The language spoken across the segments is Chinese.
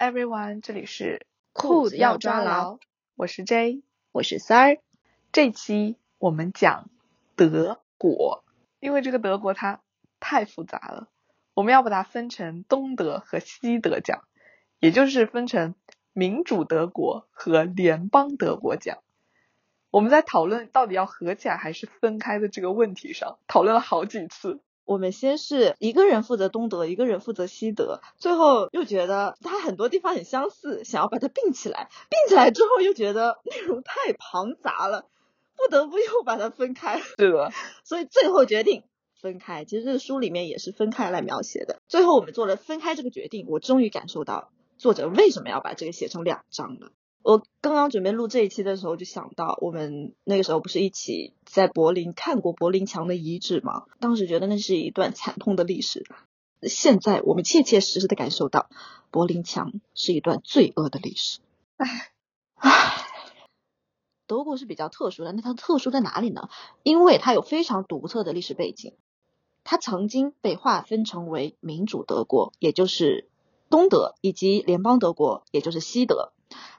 everyone，这里是裤子要抓牢，我是 J，我是三儿。这期我们讲德国，因为这个德国它太复杂了，我们要把它分成东德和西德讲，也就是分成民主德国和联邦德国讲。我们在讨论到底要合起来还是分开的这个问题上，讨论了好几次。我们先是一个人负责东德，一个人负责西德，最后又觉得它很多地方很相似，想要把它并起来，并起来之后又觉得内容太庞杂了，不得不又把它分开。是的，所以最后决定分开。其实这个书里面也是分开来描写的。最后我们做了分开这个决定，我终于感受到作者为什么要把这个写成两章了。我刚刚准备录这一期的时候，就想到我们那个时候不是一起在柏林看过柏林墙的遗址吗？当时觉得那是一段惨痛的历史。现在我们切切实实的感受到，柏林墙是一段罪恶的历史。唉唉，德国是比较特殊的，那它特殊在哪里呢？因为它有非常独特的历史背景，它曾经被划分成为民主德国，也就是东德，以及联邦德国，也就是西德。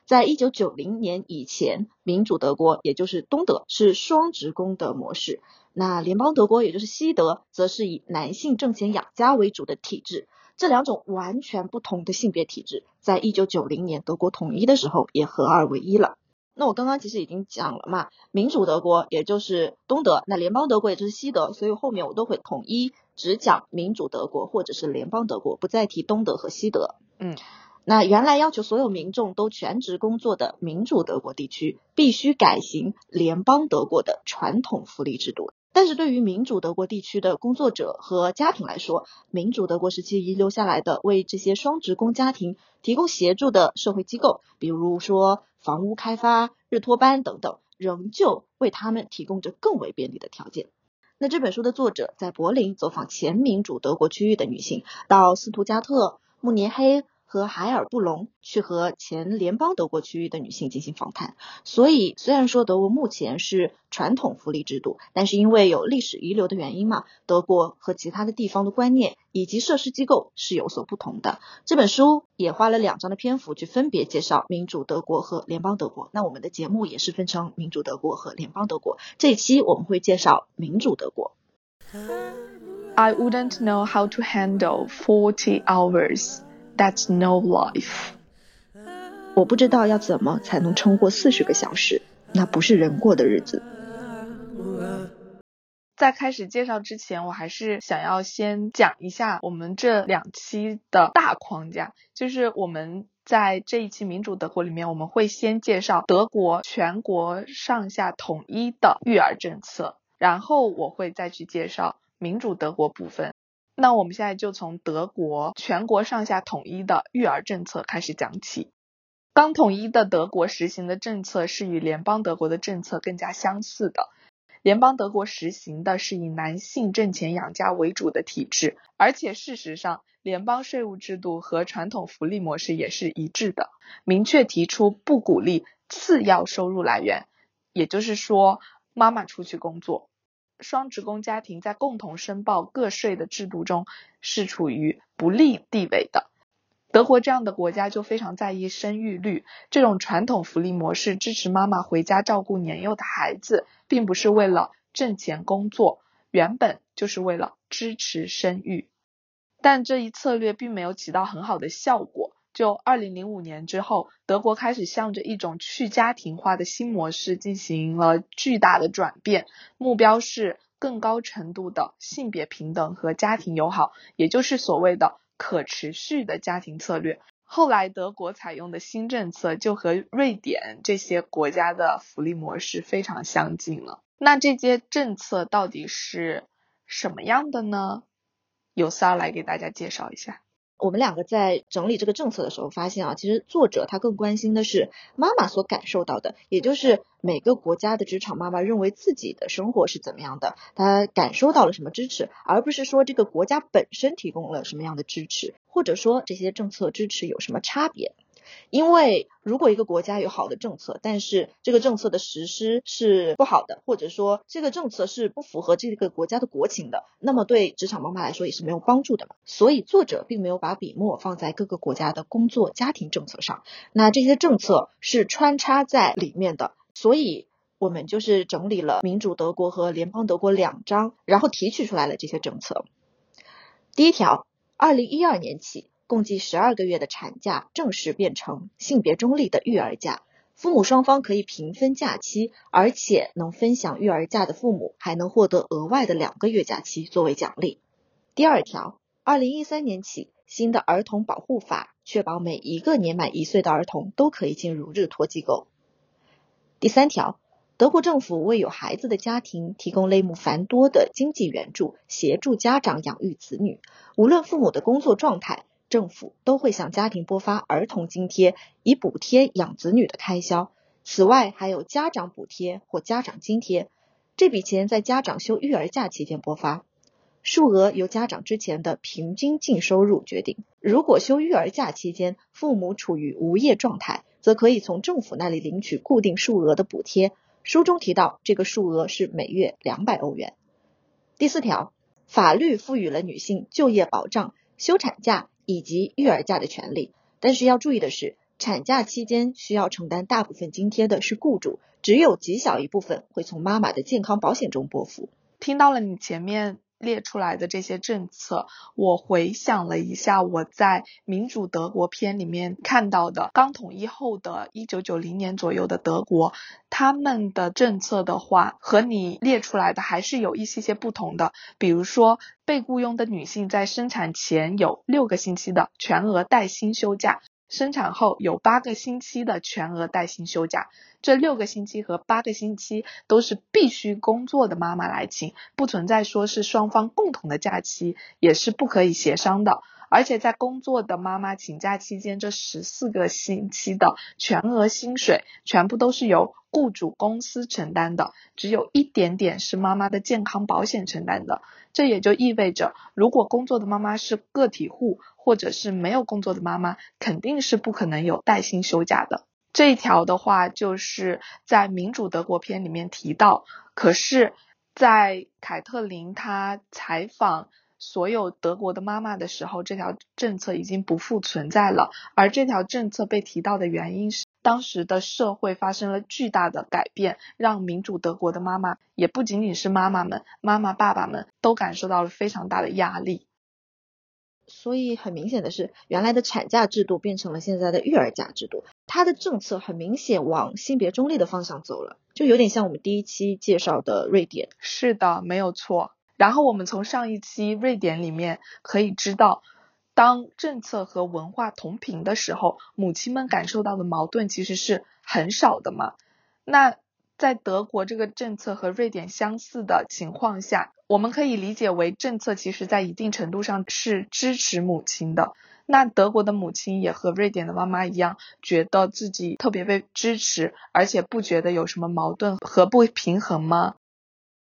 在一九九零年以前，民主德国也就是东德是双职工的模式，那联邦德国也就是西德则是以男性挣钱养家为主的体制。这两种完全不同的性别体制，在一九九零年德国统一的时候也合二为一了。那我刚刚其实已经讲了嘛，民主德国也就是东德，那联邦德国也就是西德，所以后面我都会统一只讲民主德国或者是联邦德国，不再提东德和西德。嗯。那原来要求所有民众都全职工作的民主德国地区，必须改行联邦德国的传统福利制度。但是对于民主德国地区的工作者和家庭来说，民主德国时期遗留下来的为这些双职工家庭提供协助的社会机构，比如说房屋开发、日托班等等，仍旧为他们提供着更为便利的条件。那这本书的作者在柏林走访前民主德国区域的女性，到斯图加特、慕尼黑。和海尔布隆去和前联邦德国区域的女性进行访谈，所以虽然说德国目前是传统福利制度，但是因为有历史遗留的原因嘛，德国和其他的地方的观念以及设施机构是有所不同的。这本书也花了两章的篇幅去分别介绍民主德国和联邦德国。那我们的节目也是分成民主德国和联邦德国。这一期我们会介绍民主德国。I wouldn't know how to handle forty hours. That's no life。我不知道要怎么才能撑过四十个小时，那不是人过的日子。在开始介绍之前，我还是想要先讲一下我们这两期的大框架，就是我们在这一期民主德国里面，我们会先介绍德国全国上下统一的育儿政策，然后我会再去介绍民主德国部分。那我们现在就从德国全国上下统一的育儿政策开始讲起。刚统一的德国实行的政策是与联邦德国的政策更加相似的。联邦德国实行的是以男性挣钱养家为主的体制，而且事实上，联邦税务制度和传统福利模式也是一致的，明确提出不鼓励次要收入来源，也就是说，妈妈出去工作。双职工家庭在共同申报个税的制度中是处于不利地位的。德国这样的国家就非常在意生育率，这种传统福利模式支持妈妈回家照顾年幼的孩子，并不是为了挣钱工作，原本就是为了支持生育。但这一策略并没有起到很好的效果。就二零零五年之后，德国开始向着一种去家庭化的新模式进行了巨大的转变，目标是更高程度的性别平等和家庭友好，也就是所谓的可持续的家庭策略。后来，德国采用的新政策就和瑞典这些国家的福利模式非常相近了。那这些政策到底是什么样的呢？由萨来给大家介绍一下。我们两个在整理这个政策的时候，发现啊，其实作者他更关心的是妈妈所感受到的，也就是每个国家的职场妈妈认为自己的生活是怎么样的，她感受到了什么支持，而不是说这个国家本身提供了什么样的支持，或者说这些政策支持有什么差别。因为如果一个国家有好的政策，但是这个政策的实施是不好的，或者说这个政策是不符合这个国家的国情的，那么对职场妈妈来说也是没有帮助的嘛。所以作者并没有把笔墨放在各个国家的工作家庭政策上，那这些政策是穿插在里面的，所以我们就是整理了民主德国和联邦德国两章，然后提取出来了这些政策。第一条，二零一二年起。共计十二个月的产假正式变成性别中立的育儿假，父母双方可以平分假期，而且能分享育儿假的父母还能获得额外的两个月假期作为奖励。第二条，二零一三年起，新的儿童保护法确保每一个年满一岁的儿童都可以进入日托机构。第三条，德国政府为有孩子的家庭提供类目繁多的经济援助，协助家长养育子女，无论父母的工作状态。政府都会向家庭拨发儿童津贴，以补贴养子女的开销。此外，还有家长补贴或家长津贴，这笔钱在家长休育儿假期间拨发，数额由家长之前的平均净收入决定。如果休育儿假期间父母处于无业状态，则可以从政府那里领取固定数额的补贴。书中提到，这个数额是每月两百欧元。第四条，法律赋予了女性就业保障、休产假。以及育儿假的权利，但是要注意的是，产假期间需要承担大部分津贴的是雇主，只有极小一部分会从妈妈的健康保险中拨付。听到了你前面。列出来的这些政策，我回想了一下，我在民主德国篇里面看到的刚统一后的1990年左右的德国，他们的政策的话，和你列出来的还是有一些些不同的。比如说，被雇佣的女性在生产前有六个星期的全额带薪休假。生产后有八个星期的全额带薪休假，这六个星期和八个星期都是必须工作的妈妈来请，不存在说是双方共同的假期，也是不可以协商的。而且在工作的妈妈请假期间，这十四个星期的全额薪水全部都是由雇主公司承担的，只有一点点是妈妈的健康保险承担的。这也就意味着，如果工作的妈妈是个体户，或者是没有工作的妈妈，肯定是不可能有带薪休假的。这一条的话，就是在民主德国篇里面提到，可是，在凯特琳她采访。所有德国的妈妈的时候，这条政策已经不复存在了。而这条政策被提到的原因是，当时的社会发生了巨大的改变，让民主德国的妈妈，也不仅仅是妈妈们，妈妈爸爸们都感受到了非常大的压力。所以很明显的是，原来的产假制度变成了现在的育儿假制度，它的政策很明显往性别中立的方向走了，就有点像我们第一期介绍的瑞典。是的，没有错。然后我们从上一期瑞典里面可以知道，当政策和文化同频的时候，母亲们感受到的矛盾其实是很少的嘛。那在德国这个政策和瑞典相似的情况下，我们可以理解为政策其实在一定程度上是支持母亲的。那德国的母亲也和瑞典的妈妈一样，觉得自己特别被支持，而且不觉得有什么矛盾和不平衡吗？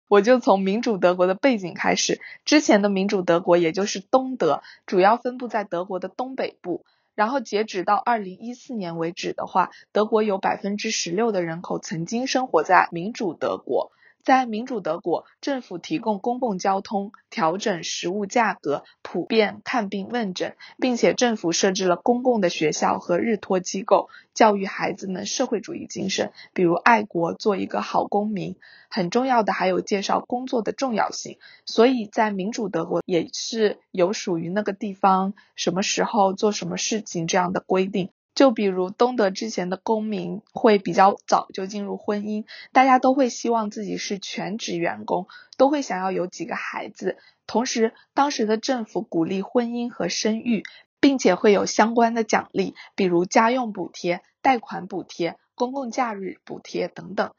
我就从民主德国的背景开始。之前的民主德国，也就是东德，主要分布在德国的东北部。然后截止到二零一四年为止的话，德国有百分之十六的人口曾经生活在民主德国。在民主德国，政府提供公共交通，调整食物价格，普遍看病问诊，并且政府设置了公共的学校和日托机构，教育孩子们社会主义精神，比如爱国，做一个好公民。很重要的还有介绍工作的重要性。所以在民主德国也是有属于那个地方什么时候做什么事情这样的规定。就比如东德之前的公民会比较早就进入婚姻，大家都会希望自己是全职员工，都会想要有几个孩子。同时，当时的政府鼓励婚姻和生育，并且会有相关的奖励，比如家用补贴、贷款补贴、公共假日补贴等等。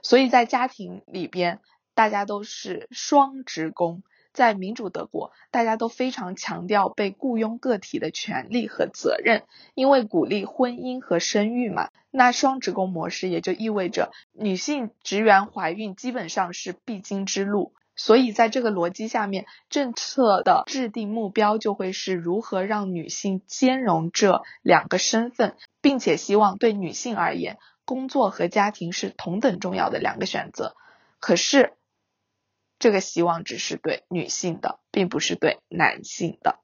所以在家庭里边，大家都是双职工。在民主德国，大家都非常强调被雇佣个体的权利和责任，因为鼓励婚姻和生育嘛。那双职工模式也就意味着女性职员怀孕基本上是必经之路，所以在这个逻辑下面，政策的制定目标就会是如何让女性兼容这两个身份，并且希望对女性而言，工作和家庭是同等重要的两个选择。可是，这个希望只是对女性的，并不是对男性的。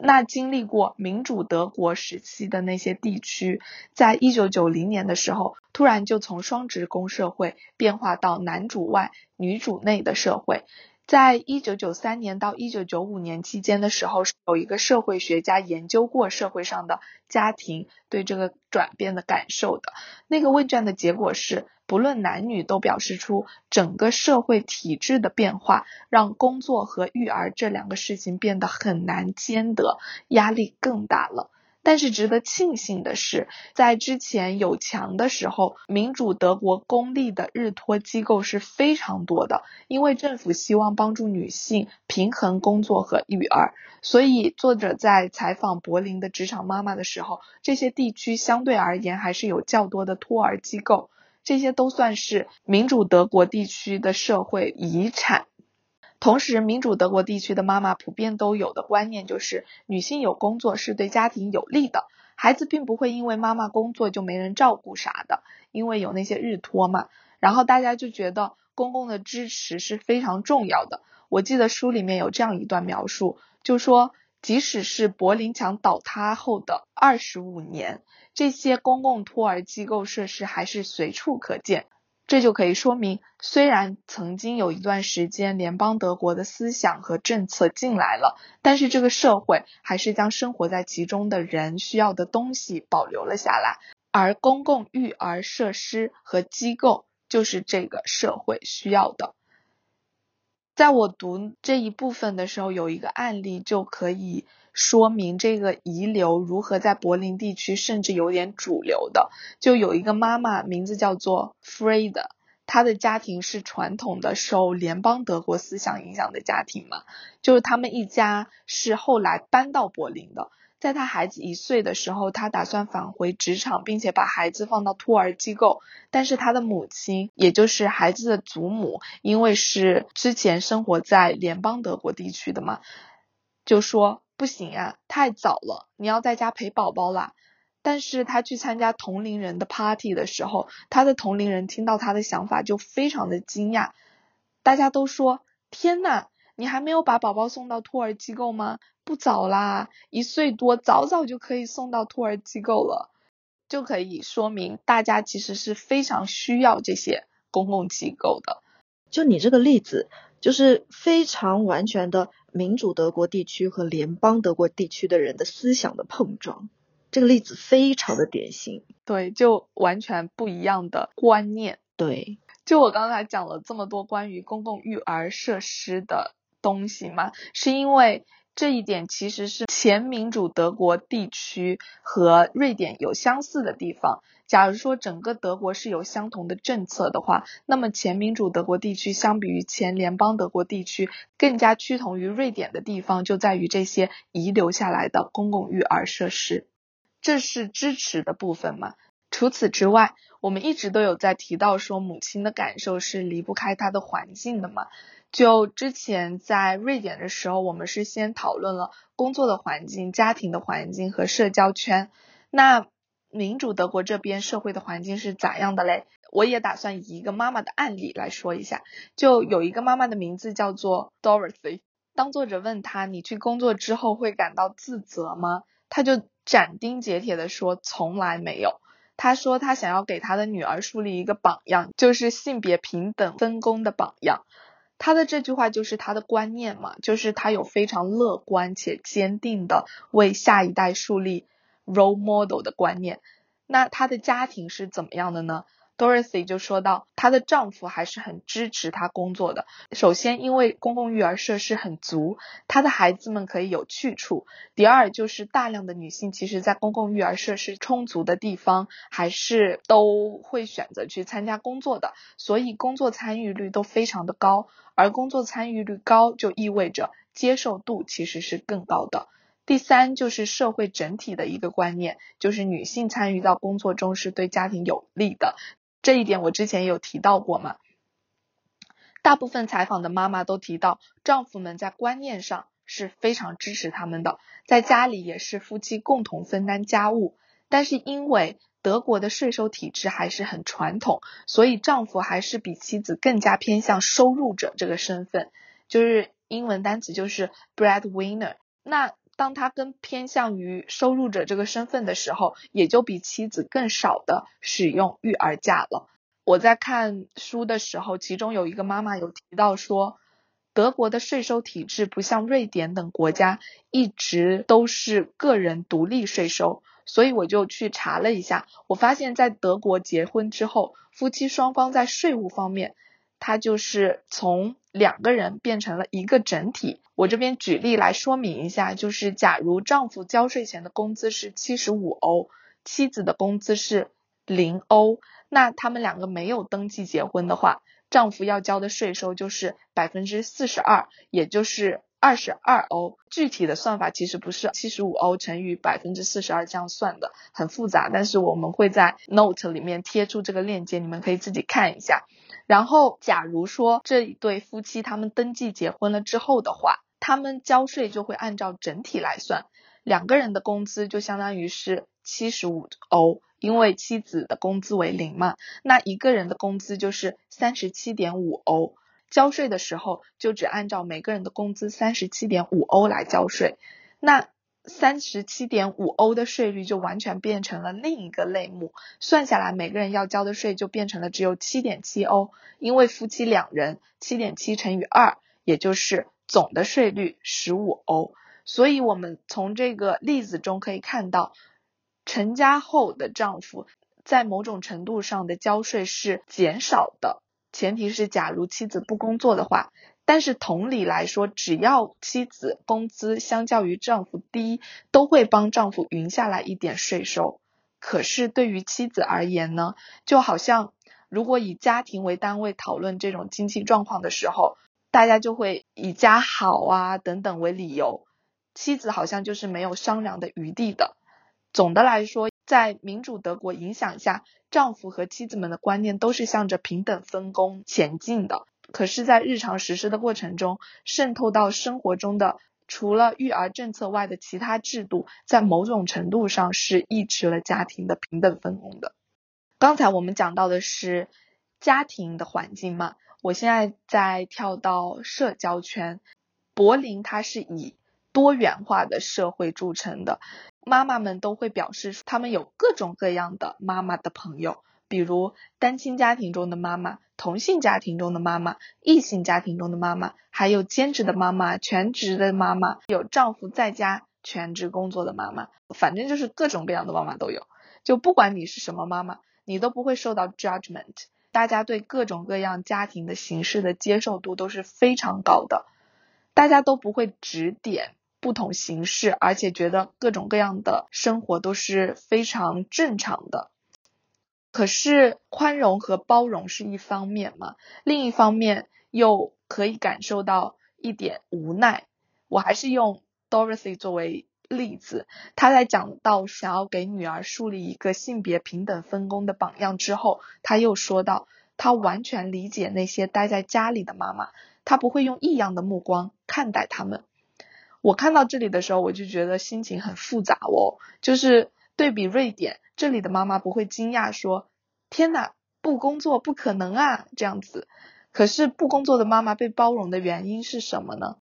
那经历过民主德国时期的那些地区，在一九九零年的时候，突然就从双职工社会变化到男主外女主内的社会。在一九九三年到一九九五年期间的时候，有一个社会学家研究过社会上的家庭对这个转变的感受的。那个问卷的结果是，不论男女都表示出整个社会体制的变化，让工作和育儿这两个事情变得很难兼得，压力更大了。但是值得庆幸的是，在之前有墙的时候，民主德国公立的日托机构是非常多的，因为政府希望帮助女性平衡工作和育儿，所以作者在采访柏林的职场妈妈的时候，这些地区相对而言还是有较多的托儿机构，这些都算是民主德国地区的社会遗产。同时，民主德国地区的妈妈普遍都有的观念就是，女性有工作是对家庭有利的，孩子并不会因为妈妈工作就没人照顾啥的，因为有那些日托嘛。然后大家就觉得公共的支持是非常重要的。我记得书里面有这样一段描述，就说即使是柏林墙倒塌后的二十五年，这些公共托儿机构设施还是随处可见。这就可以说明，虽然曾经有一段时间联邦德国的思想和政策进来了，但是这个社会还是将生活在其中的人需要的东西保留了下来，而公共育儿设施和机构就是这个社会需要的。在我读这一部分的时候，有一个案例就可以。说明这个遗留如何在柏林地区甚至有点主流的，就有一个妈妈名字叫做 Freda，她的家庭是传统的受联邦德国思想影响的家庭嘛，就是他们一家是后来搬到柏林的。在他孩子一岁的时候，他打算返回职场，并且把孩子放到托儿机构，但是他的母亲，也就是孩子的祖母，因为是之前生活在联邦德国地区的嘛，就说。不行呀，太早了，你要在家陪宝宝啦。但是他去参加同龄人的 party 的时候，他的同龄人听到他的想法就非常的惊讶。大家都说：天呐，你还没有把宝宝送到托儿机构吗？不早啦，一岁多，早早就可以送到托儿机构了，就可以说明大家其实是非常需要这些公共机构的。就你这个例子，就是非常完全的。民主德国地区和联邦德国地区的人的思想的碰撞，这个例子非常的典型。对，就完全不一样的观念。对，就我刚才讲了这么多关于公共育儿设施的东西嘛，是因为。这一点其实是前民主德国地区和瑞典有相似的地方。假如说整个德国是有相同的政策的话，那么前民主德国地区相比于前联邦德国地区更加趋同于瑞典的地方，就在于这些遗留下来的公共育儿设施。这是支持的部分嘛？除此之外，我们一直都有在提到说，母亲的感受是离不开她的环境的嘛。就之前在瑞典的时候，我们是先讨论了工作的环境、家庭的环境和社交圈。那民主德国这边社会的环境是咋样的嘞？我也打算以一个妈妈的案例来说一下。就有一个妈妈的名字叫做 Dorothy。当作者问她：“你去工作之后会感到自责吗？”她就斩钉截铁的说：“从来没有。”他说他想要给他的女儿树立一个榜样，就是性别平等分工的榜样。他的这句话就是他的观念嘛，就是他有非常乐观且坚定的为下一代树立 role model 的观念。那他的家庭是怎么样的呢？Dorothy 就说到，她的丈夫还是很支持她工作的。首先，因为公共育儿设施很足，她的孩子们可以有去处；第二，就是大量的女性其实，在公共育儿设施充足的地方，还是都会选择去参加工作的，所以工作参与率都非常的高。而工作参与率高，就意味着接受度其实是更高的。第三就是社会整体的一个观念，就是女性参与到工作中是对家庭有利的。这一点我之前有提到过嘛。大部分采访的妈妈都提到，丈夫们在观念上是非常支持他们的，在家里也是夫妻共同分担家务。但是因为德国的税收体制还是很传统，所以丈夫还是比妻子更加偏向收入者这个身份，就是英文单词就是 breadwinner。那当他更偏向于收入者这个身份的时候，也就比妻子更少的使用育儿假了。我在看书的时候，其中有一个妈妈有提到说，德国的税收体制不像瑞典等国家一直都是个人独立税收，所以我就去查了一下，我发现，在德国结婚之后，夫妻双方在税务方面，它就是从两个人变成了一个整体。我这边举例来说明一下，就是假如丈夫交税前的工资是七十五欧，妻子的工资是零欧。那他们两个没有登记结婚的话，丈夫要交的税收就是百分之四十二，也就是二十二欧。具体的算法其实不是七十五欧乘以百分之四十二这样算的，很复杂。但是我们会在 note 里面贴出这个链接，你们可以自己看一下。然后，假如说这一对夫妻他们登记结婚了之后的话，他们交税就会按照整体来算，两个人的工资就相当于是七十五欧。因为妻子的工资为零嘛，那一个人的工资就是三十七点五欧，交税的时候就只按照每个人的工资三十七点五欧来交税，那三十七点五欧的税率就完全变成了另一个类目，算下来每个人要交的税就变成了只有七点七欧，因为夫妻两人七点七乘以二，也就是总的税率十五欧，所以我们从这个例子中可以看到。成家后的丈夫在某种程度上的交税是减少的，前提是假如妻子不工作的话。但是同理来说，只要妻子工资相较于丈夫低，都会帮丈夫匀下来一点税收。可是对于妻子而言呢，就好像如果以家庭为单位讨论这种经济状况的时候，大家就会以家好啊等等为理由，妻子好像就是没有商量的余地的。总的来说，在民主德国影响下，丈夫和妻子们的观念都是向着平等分工前进的。可是，在日常实施的过程中，渗透到生活中的除了育儿政策外的其他制度，在某种程度上是抑制了家庭的平等分工的。刚才我们讲到的是家庭的环境嘛，我现在再跳到社交圈。柏林它是以多元化的社会著称的。妈妈们都会表示，他们有各种各样的妈妈的朋友，比如单亲家庭中的妈妈、同性家庭中的妈妈、异性家庭中的妈妈，还有兼职的妈妈、全职的妈妈，有丈夫在家全职工作的妈妈，反正就是各种各样的妈妈都有。就不管你是什么妈妈，你都不会受到 judgment。大家对各种各样家庭的形式的接受度都是非常高的，大家都不会指点。不同形式，而且觉得各种各样的生活都是非常正常的。可是宽容和包容是一方面嘛，另一方面又可以感受到一点无奈。我还是用 Dorothy 作为例子，她在讲到想要给女儿树立一个性别平等分工的榜样之后，她又说到，她完全理解那些待在家里的妈妈，她不会用异样的目光看待他们。我看到这里的时候，我就觉得心情很复杂哦。就是对比瑞典，这里的妈妈不会惊讶说：“天呐，不工作不可能啊！”这样子。可是不工作的妈妈被包容的原因是什么呢？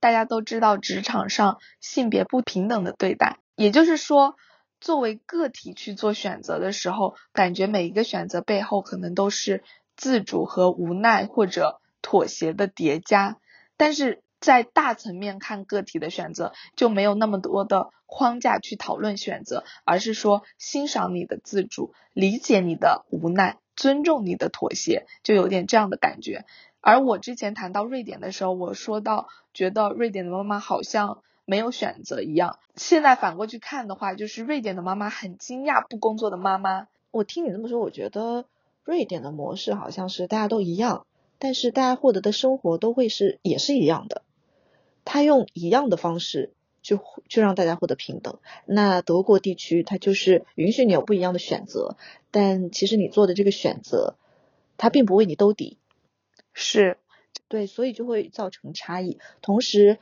大家都知道，职场上性别不平等的对待，也就是说，作为个体去做选择的时候，感觉每一个选择背后可能都是自主和无奈或者妥协的叠加，但是。在大层面看个体的选择，就没有那么多的框架去讨论选择，而是说欣赏你的自主，理解你的无奈，尊重你的妥协，就有点这样的感觉。而我之前谈到瑞典的时候，我说到觉得瑞典的妈妈好像没有选择一样。现在反过去看的话，就是瑞典的妈妈很惊讶不工作的妈妈。我听你这么说，我觉得瑞典的模式好像是大家都一样，但是大家获得的生活都会是也是一样的。他用一样的方式去去让大家获得平等。那德国地区，它就是允许你有不一样的选择，但其实你做的这个选择，它并不为你兜底。是，对，所以就会造成差异。同时，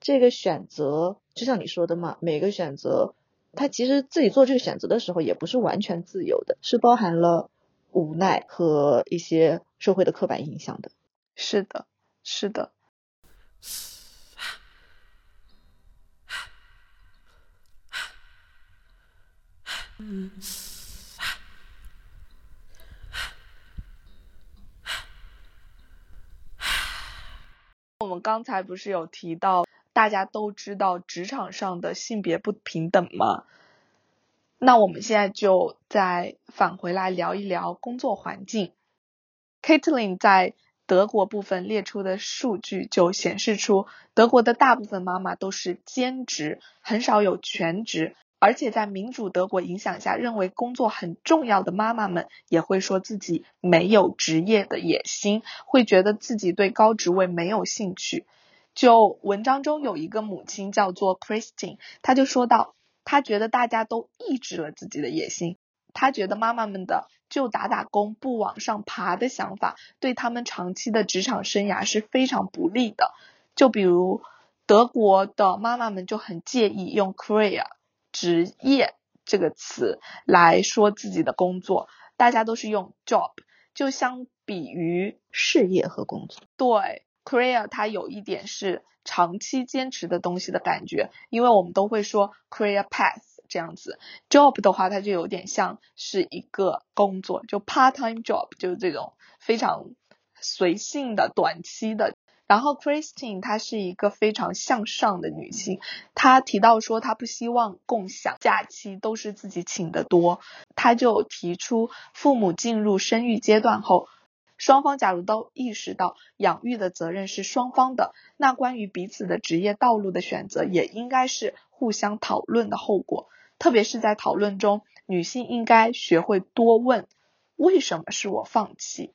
这个选择就像你说的嘛，每个选择，他其实自己做这个选择的时候也不是完全自由的，是包含了无奈和一些社会的刻板印象的。是的，是的。我们刚才不是有提到，大家都知道职场上的性别不平等吗？那我们现在就再返回来聊一聊工作环境。katelin 在德国部分列出的数据就显示出，德国的大部分妈妈都是兼职，很少有全职。而且在民主德国影响下，认为工作很重要的妈妈们也会说自己没有职业的野心，会觉得自己对高职位没有兴趣。就文章中有一个母亲叫做 Christine，她就说到，她觉得大家都抑制了自己的野心，她觉得妈妈们的就打打工不往上爬的想法，对他们长期的职场生涯是非常不利的。就比如德国的妈妈们就很介意用 career。职业这个词来说自己的工作，大家都是用 job，就相比于事业和工作，对 career 它有一点是长期坚持的东西的感觉，因为我们都会说 career path 这样子，job 的话它就有点像是一个工作，就 part time job 就是这种非常随性的短期的。然后，Christine 她是一个非常向上的女性。她提到说，她不希望共享假期都是自己请的多。她就提出，父母进入生育阶段后，双方假如都意识到养育的责任是双方的，那关于彼此的职业道路的选择也应该是互相讨论的后果。特别是在讨论中，女性应该学会多问：为什么是我放弃？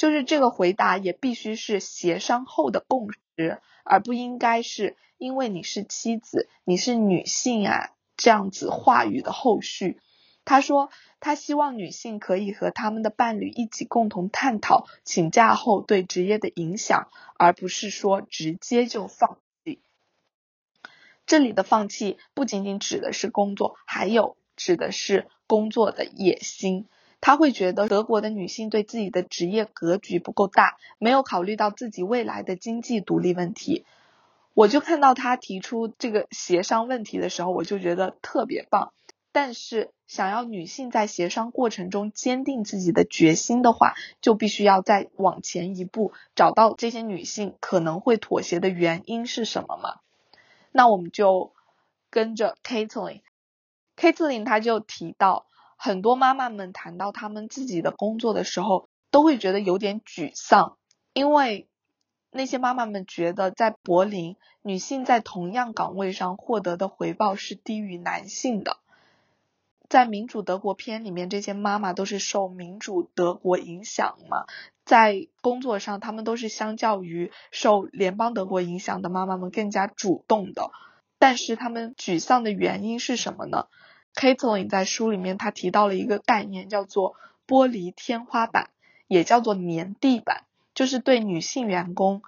就是这个回答也必须是协商后的共识，而不应该是因为你是妻子，你是女性啊这样子话语的后续。他说他希望女性可以和他们的伴侣一起共同探讨请假后对职业的影响，而不是说直接就放弃。这里的放弃不仅仅指的是工作，还有指的是工作的野心。他会觉得德国的女性对自己的职业格局不够大，没有考虑到自己未来的经济独立问题。我就看到他提出这个协商问题的时候，我就觉得特别棒。但是，想要女性在协商过程中坚定自己的决心的话，就必须要再往前一步，找到这些女性可能会妥协的原因是什么嘛？那我们就跟着 Katelyn，Katelyn 她就提到。很多妈妈们谈到他们自己的工作的时候，都会觉得有点沮丧，因为那些妈妈们觉得在柏林，女性在同样岗位上获得的回报是低于男性的。在民主德国篇里面，这些妈妈都是受民主德国影响嘛，在工作上，她们都是相较于受联邦德国影响的妈妈们更加主动的。但是她们沮丧的原因是什么呢？Katelyn 在书里面，他提到了一个概念，叫做玻璃天花板，也叫做粘地板，就是对女性员工，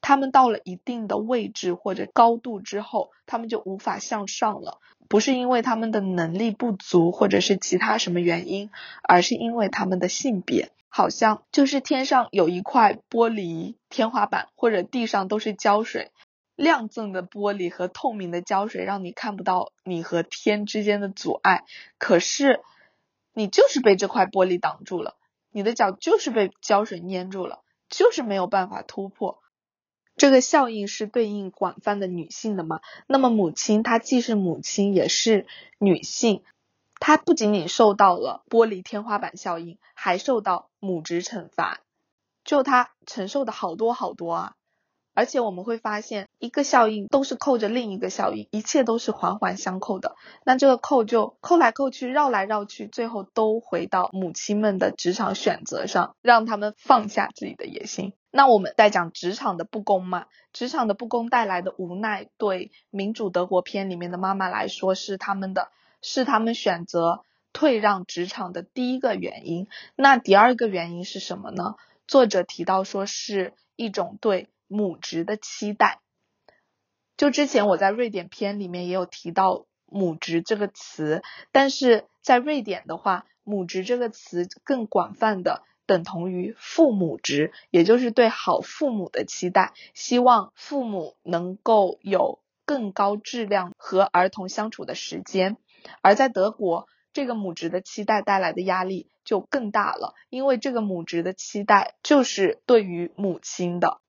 他们到了一定的位置或者高度之后，他们就无法向上了，不是因为他们的能力不足，或者是其他什么原因，而是因为他们的性别，好像就是天上有一块玻璃天花板，或者地上都是胶水。亮锃的玻璃和透明的胶水让你看不到你和天之间的阻碍，可是你就是被这块玻璃挡住了，你的脚就是被胶水粘住了，就是没有办法突破。这个效应是对应广泛的女性的吗？那么母亲她既是母亲也是女性，她不仅仅受到了玻璃天花板效应，还受到母职惩罚，就她承受的好多好多啊。而且我们会发现，一个效应都是扣着另一个效应，一切都是环环相扣的。那这个扣就扣来扣去，绕来绕去，最后都回到母亲们的职场选择上，让他们放下自己的野心。那我们在讲职场的不公嘛？职场的不公带来的无奈，对民主德国篇里面的妈妈来说，是他们的，是他们选择退让职场的第一个原因。那第二个原因是什么呢？作者提到说是一种对母职的期待。就之前我在瑞典篇里面也有提到母职这个词，但是在瑞典的话，母职这个词更广泛的等同于父母职，也就是对好父母的期待，希望父母能够有更高质量和儿童相处的时间。而在德国，这个母职的期待带来的压力就更大了，因为这个母职的期待就是对于母亲的。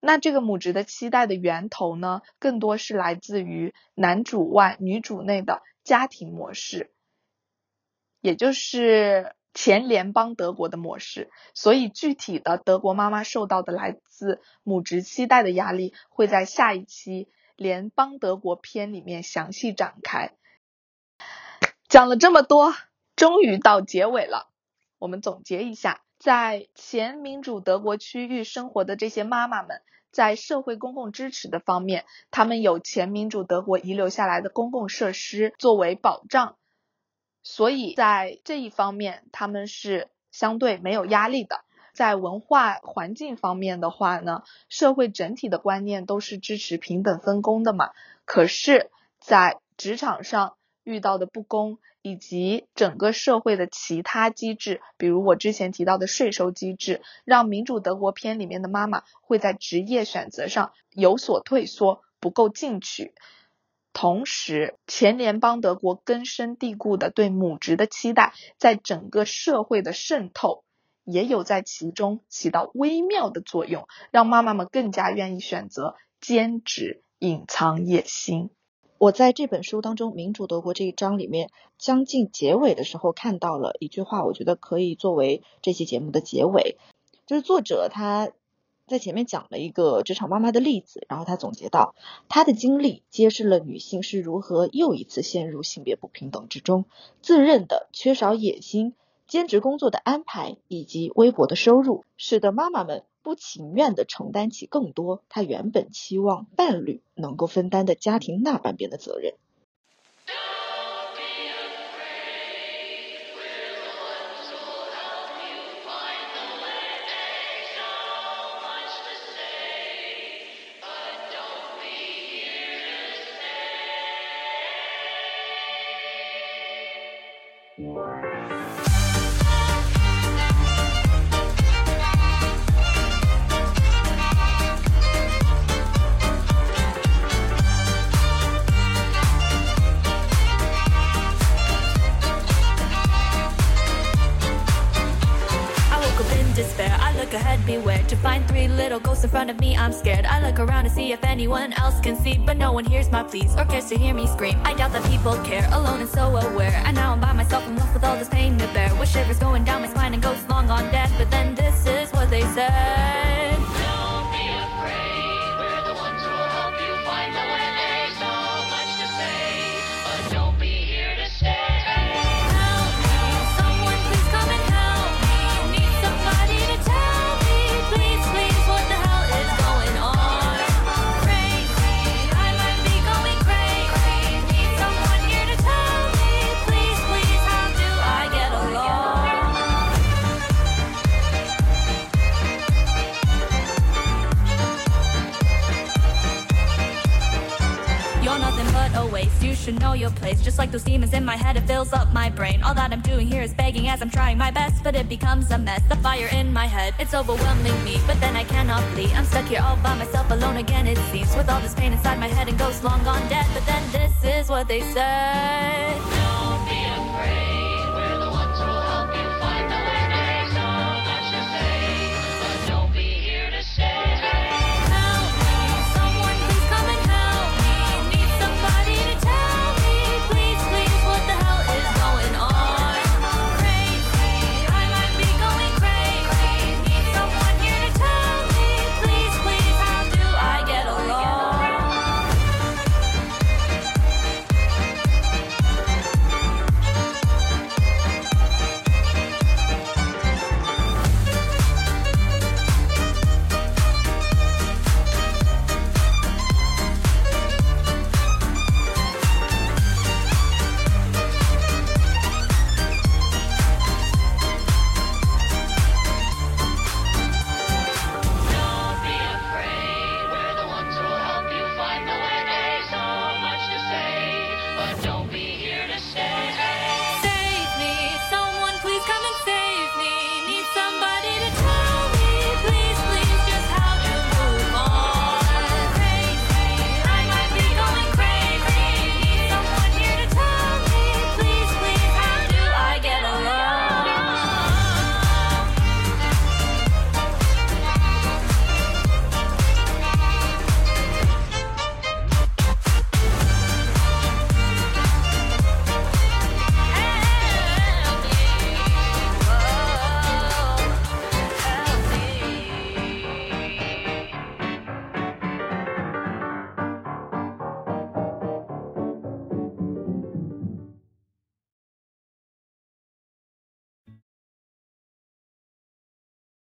那这个母职的期待的源头呢，更多是来自于男主外女主内的家庭模式，也就是前联邦德国的模式。所以具体的德国妈妈受到的来自母职期待的压力，会在下一期联邦德国篇里面详细展开。讲了这么多，终于到结尾了。我们总结一下，在前民主德国区域生活的这些妈妈们，在社会公共支持的方面，他们有前民主德国遗留下来的公共设施作为保障，所以在这一方面他们是相对没有压力的。在文化环境方面的话呢，社会整体的观念都是支持平等分工的嘛。可是，在职场上，遇到的不公，以及整个社会的其他机制，比如我之前提到的税收机制，让民主德国篇里面的妈妈会在职业选择上有所退缩，不够进取。同时，前联邦德国根深蒂固的对母职的期待，在整个社会的渗透，也有在其中起到微妙的作用，让妈妈们更加愿意选择兼职，隐藏野心。我在这本书当中，《民主德国》这一章里面，将近结尾的时候看到了一句话，我觉得可以作为这期节目的结尾。就是作者他在前面讲了一个职场妈妈的例子，然后他总结到，他的经历揭示了女性是如何又一次陷入性别不平等之中，自认的缺少野心。兼职工作的安排以及微薄的收入，使得妈妈们不情愿地承担起更多他原本期望伴侣能够分担的家庭那半边的责任。Front of me, I'm scared. I look around to see if anyone else can see, but no one hears my pleas or cares to hear me scream. I doubt that people care, alone and so aware. And now I'm by myself, I'm left with all this pain to bear. With shivers going down my spine and ghosts long on death, but then this is what they say. Should know your place. Just like those demons in my head, it fills up my brain. All that I'm doing here is begging as I'm trying my best, but it becomes a mess. The fire in my head, it's overwhelming me, but then I cannot flee. I'm stuck here all by myself, alone again, it seems. With all this pain inside my head and ghosts long gone dead, but then this is what they say.